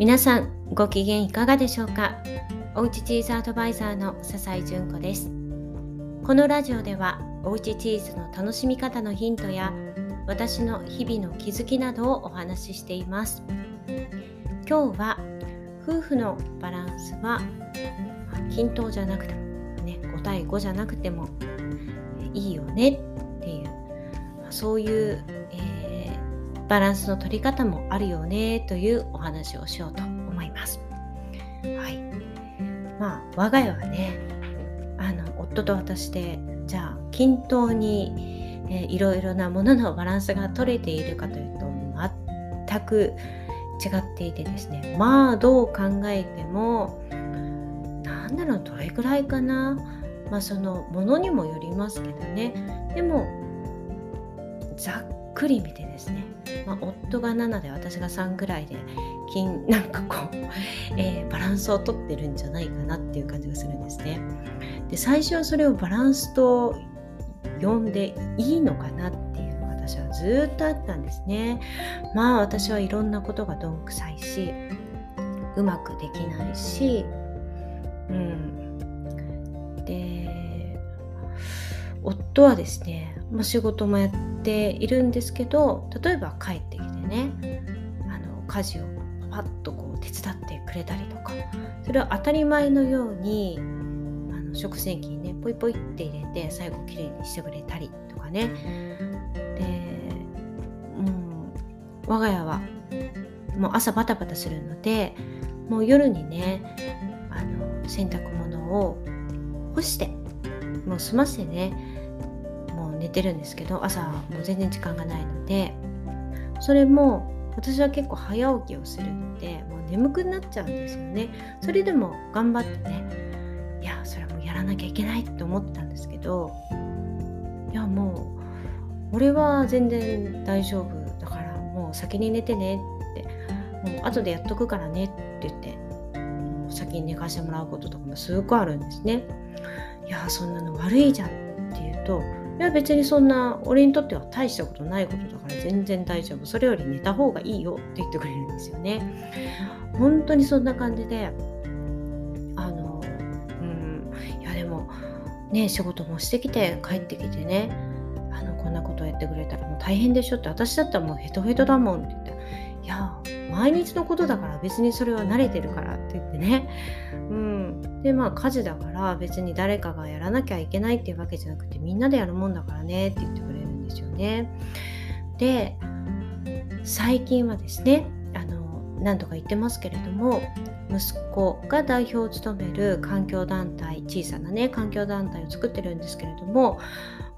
皆さんご機嫌いかがでしょうか？おうちチーズアドバイザーの笹井純子です。このラジオではおうちチーズの楽しみ方のヒントや私の日々の気づきなどをお話ししています。今日は夫婦のバランスは均等じゃなくてもね5対5じゃなくてもいいよねっていうそういう、バランスの取り方もあるよねというお話をしようと思います。はい。まあ我が家はねあの夫と私でじゃあ均等に、えー、いろいろなもののバランスが取れているかというと全く違っていてですねまあどう考えてもなんだろうどれぐらいかなまあそのものにもよりますけどねでもざっくり見てですね、まあ、夫が7で私が3ぐらいで金 なんかこう、えー、バランスをとってるんじゃないかなっていう感じがするんですね。で最初はそれをバランスと呼んでいいのかなっていうのが私はずっとあったんですね。まあ私はいろんなことがどんくさいしうまくできないし、うん、で夫はですね、まあ、仕事もやっているんですけど例えば帰ってきてねあの家事をパッとこう手伝ってくれたりとかそれを当たり前のようにあの食洗機にねポイポイって入れて最後きれいにしてくれたりとかね。でもう我が家はもう朝バタバタするのでもう夜にねあの洗濯物を干してもう済ませてねもう寝てるんですけど朝もう全然時間がないのでそれも私は結構早起きをするのでもう眠くなっちゃうんですよね。それでも頑張ってねいやそれはもうやらなきゃいけないって思ったんですけどいやもう俺は全然大丈夫だからもう先に寝てねってもう後でやっとくからねって言って先に寝かしてもらうこととかもすごくあるんですね。いやそんなの悪いじゃんって言うといや別にそんな俺にとっては大したことないことだから全然大丈夫。それより寝た方がいいよって言ってくれるんですよね。本当にそんな感じであのうんいやでもね仕事もしてきて帰ってきてねあのこんなことやってくれたらもう大変でしょって私だったらもうヘトヘトだもんって言っていや毎日のことだから別にそれは慣れてるからって言ってね。うんでまあ家事だから別に誰かがやらなきゃいけないっていうわけじゃなくてみんなでやるもんだからねって言ってくれるんですよね。で最近はですねあの何とか言ってますけれども息子が代表を務める環境団体小さなね環境団体を作ってるんですけれども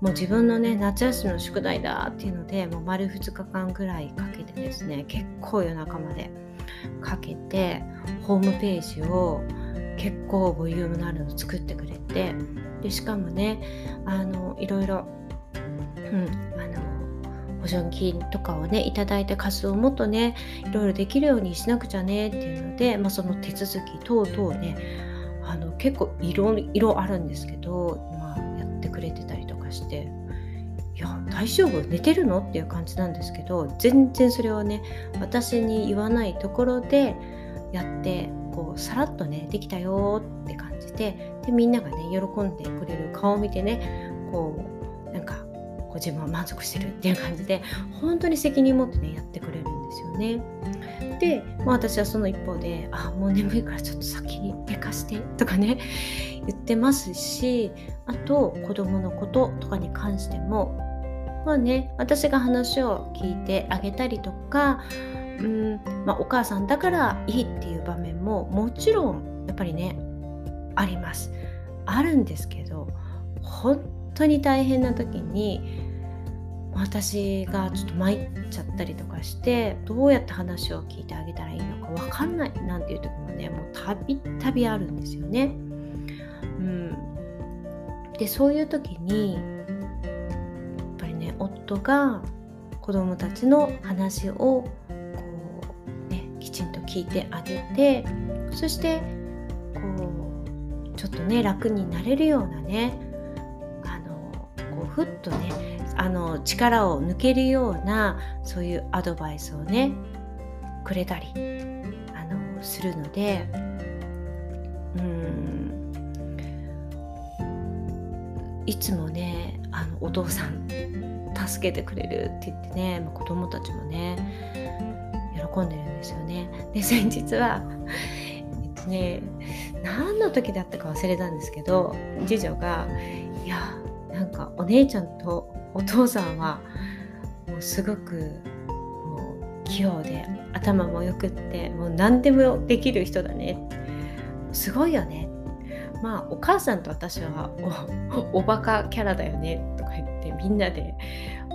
もう自分のね夏休みの宿題だっていうのでもう丸2日間ぐらいかけてですね結構夜中までかけてホームページを結構ボリュームのあるの作ってくれてでしかもねあのいろいろ、うん、あの保証金とかをねいただいた数をもっとねいろいろできるようにしなくちゃねっていうので、まあ、その手続き等々ねあの結構いろいろあるんですけど、ま、やってくれてたりとかしていや大丈夫？寝てるの？っていう感じなんですけど全然それはね私に言わないところでやってこうさらっとねできたよって感じででみんながね喜んでくれる顔を見てねこうなんかこう自分は満足してるっていう感じで本当に責任持ってねやってくれるんですよね。で、まあ、私はその一方で「あもう眠いからちょっと先に寝かして」とかね言ってますしあと子供のこととかに関してもまあね私が話を聞いてあげたりとかうん。まあ、お母さんだからいいっていう場面ももちろんやっぱりねあります。あるんですけど本当に大変な時に私がちょっと参っちゃったりとかしてどうやって話を聞いてあげたらいいのか分かんないなんていう時もねもうたびたびあるんですよね。うん、でそういう時にやっぱりね夫が子供たちの話を聞いてあげてそしてこうちょっとね楽になれるようなねあのこうふっとねあの力を抜けるようなそういうアドバイスをねくれたりあのするのでうんいつもねあのお父さん助けてくれるって言ってね、まあ、子供たちもね喜んでるんですよね。で先日はえっとね何の時だったか忘れたんですけど次女が「いやなんかお姉ちゃんとお父さんはもうすごくもう器用で頭もよくってもう何でもできる人だねすごいよねまあお母さんと私はおおバカキャラだよねとか言ってみんなで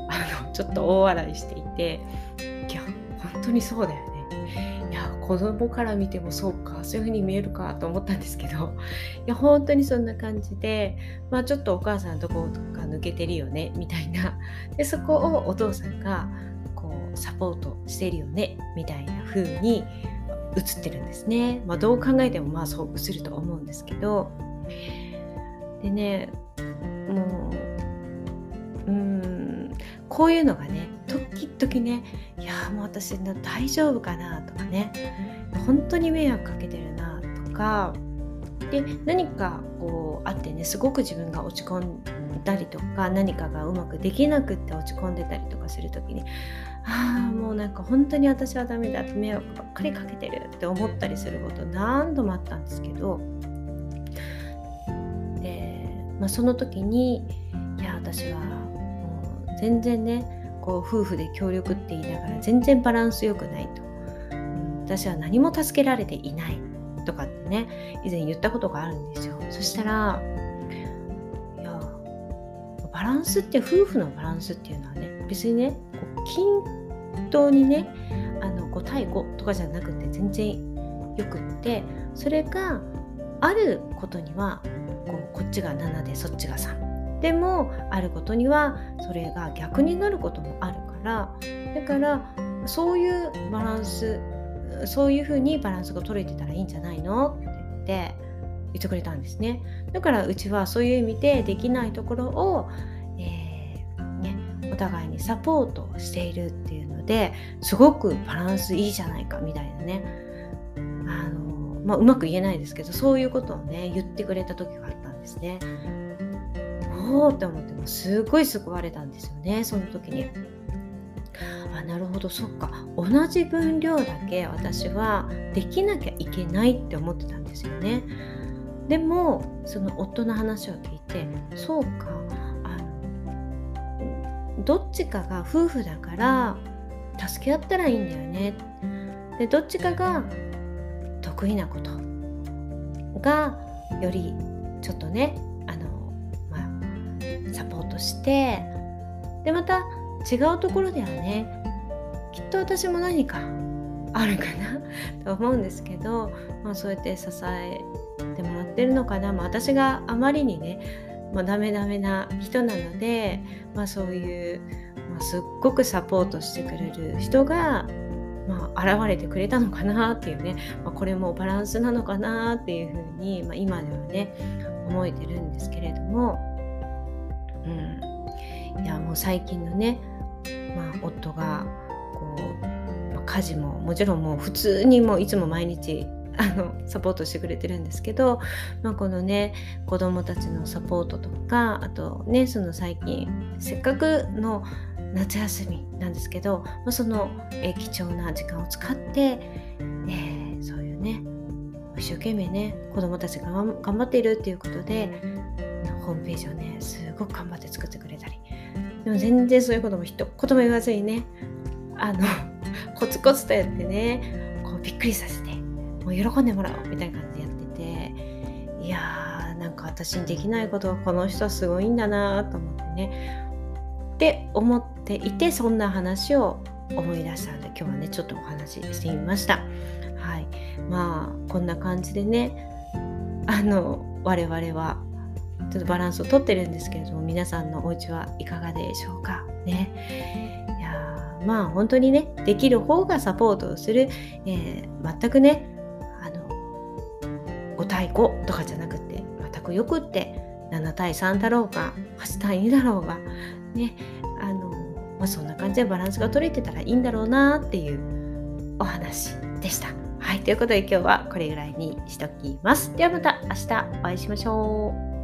あのちょっと大笑いしていていや本当にそうだよね。いや子供から見てもそうか。そういう風に見えるかと思ったんですけど。いや本当にそんな感じでまあちょっとお母さんどことか抜けてるよねみたいな。でそこをお父さんがこうサポートしてるよねみたいな風に映ってるんですね、まあ、どう考えてもまあそう映ると思うんですけど。でねもううんこういうのがね時々ねいやもう私大丈夫かなとかね。本当に迷惑かけてるなとか。で何かこうあってねすごく自分が落ち込んだりとか何かがうまくできなくって落ち込んでたりとかする時にああもうなんか本当に私はダメだって迷惑ばっかりかけてるって思ったりすること何度もあったんですけど。で、まあ、その時にいや私はもう全然ねこう夫婦で協力って言いながら全然バランス良くないと、私は何も助けられていない。とかってね以前言ったことがあるんですよ。そしたらいやバランスって夫婦のバランスっていうのはね別にねこう均等にねあの5対5とかじゃなくて全然よくってそれがあることにはこうこっちが7でそっちが3でもあることにはそれが逆になることもあるからだからそういうバランスそういうふうにバランスが取れてたらいいんじゃないの？って言って言ってくれたんですね。だからうちはそういう意味でできないところを、えー、ね、お互いにサポートしているっていうのですごくバランスいいじゃないかみたいなね。あの、まあ、うまく言えないですけどそういうことをね言ってくれた時があったんですね。おおって思ってもすごい救われたんですよねその時に。あなるほどそっか。同じ分量だけ私はできなきゃいけないって思ってたんですよね。でもその夫の話を聞いてそうかあのどっちかが夫婦だから助け合ったらいいんだよね。でどっちかが得意なことがよりちょっとね、サポートしてでまた違うところではねきっと私も何かあるかな と思うんですけど、まあ、そうやって支えてもらってるのかな、まあ、私があまりにね、まあ、ダメダメな人なので、まあ、そういう、まあ、すっごくサポートしてくれる人が、まあ、現れてくれたのかなっていうね、まあ、これもバランスなのかなっていうふうに、まあ、今ではね思えてるんですけれども、うん、いやもう最近のね、まあ、夫がこう、家事ももちろんもう普通にもういつも毎日あのサポートしてくれてるんですけど、まあ、このね子どもたちのサポートとかあとねその最近せっかくの夏休みなんですけど、まあ、その、え貴重な時間を使って、えー、そういうね一生懸命ね子どもたちが頑張っているっていうことでホームページをねすごく頑張って作ってくれたり。でも全然そういうことも一言も言わずにね。あの コツコツとやってねこうびっくりさせてもう喜んでもらおうみたいな感じでやってて。いやーなんか私にできないことはこの人はすごいんだなと思ってね。って思っていてそんな話を思い出したので今日はねちょっとお話ししてみました。はい。まあこんな感じでねあの我々はちょっとバランスをとってるんですけれども皆さんのお家はいかがでしょうか？ねいやまあ本当にねできる方がサポートをする、えー、全くねあの5対5とかじゃなくて全くよくって7対3だろうが8対2だろうがねあの、まあ、そんな感じでバランスが取れてたらいいんだろうなっていうお話でした。はいということで今日はこれぐらいにしときます。ではまた明日お会いしましょう。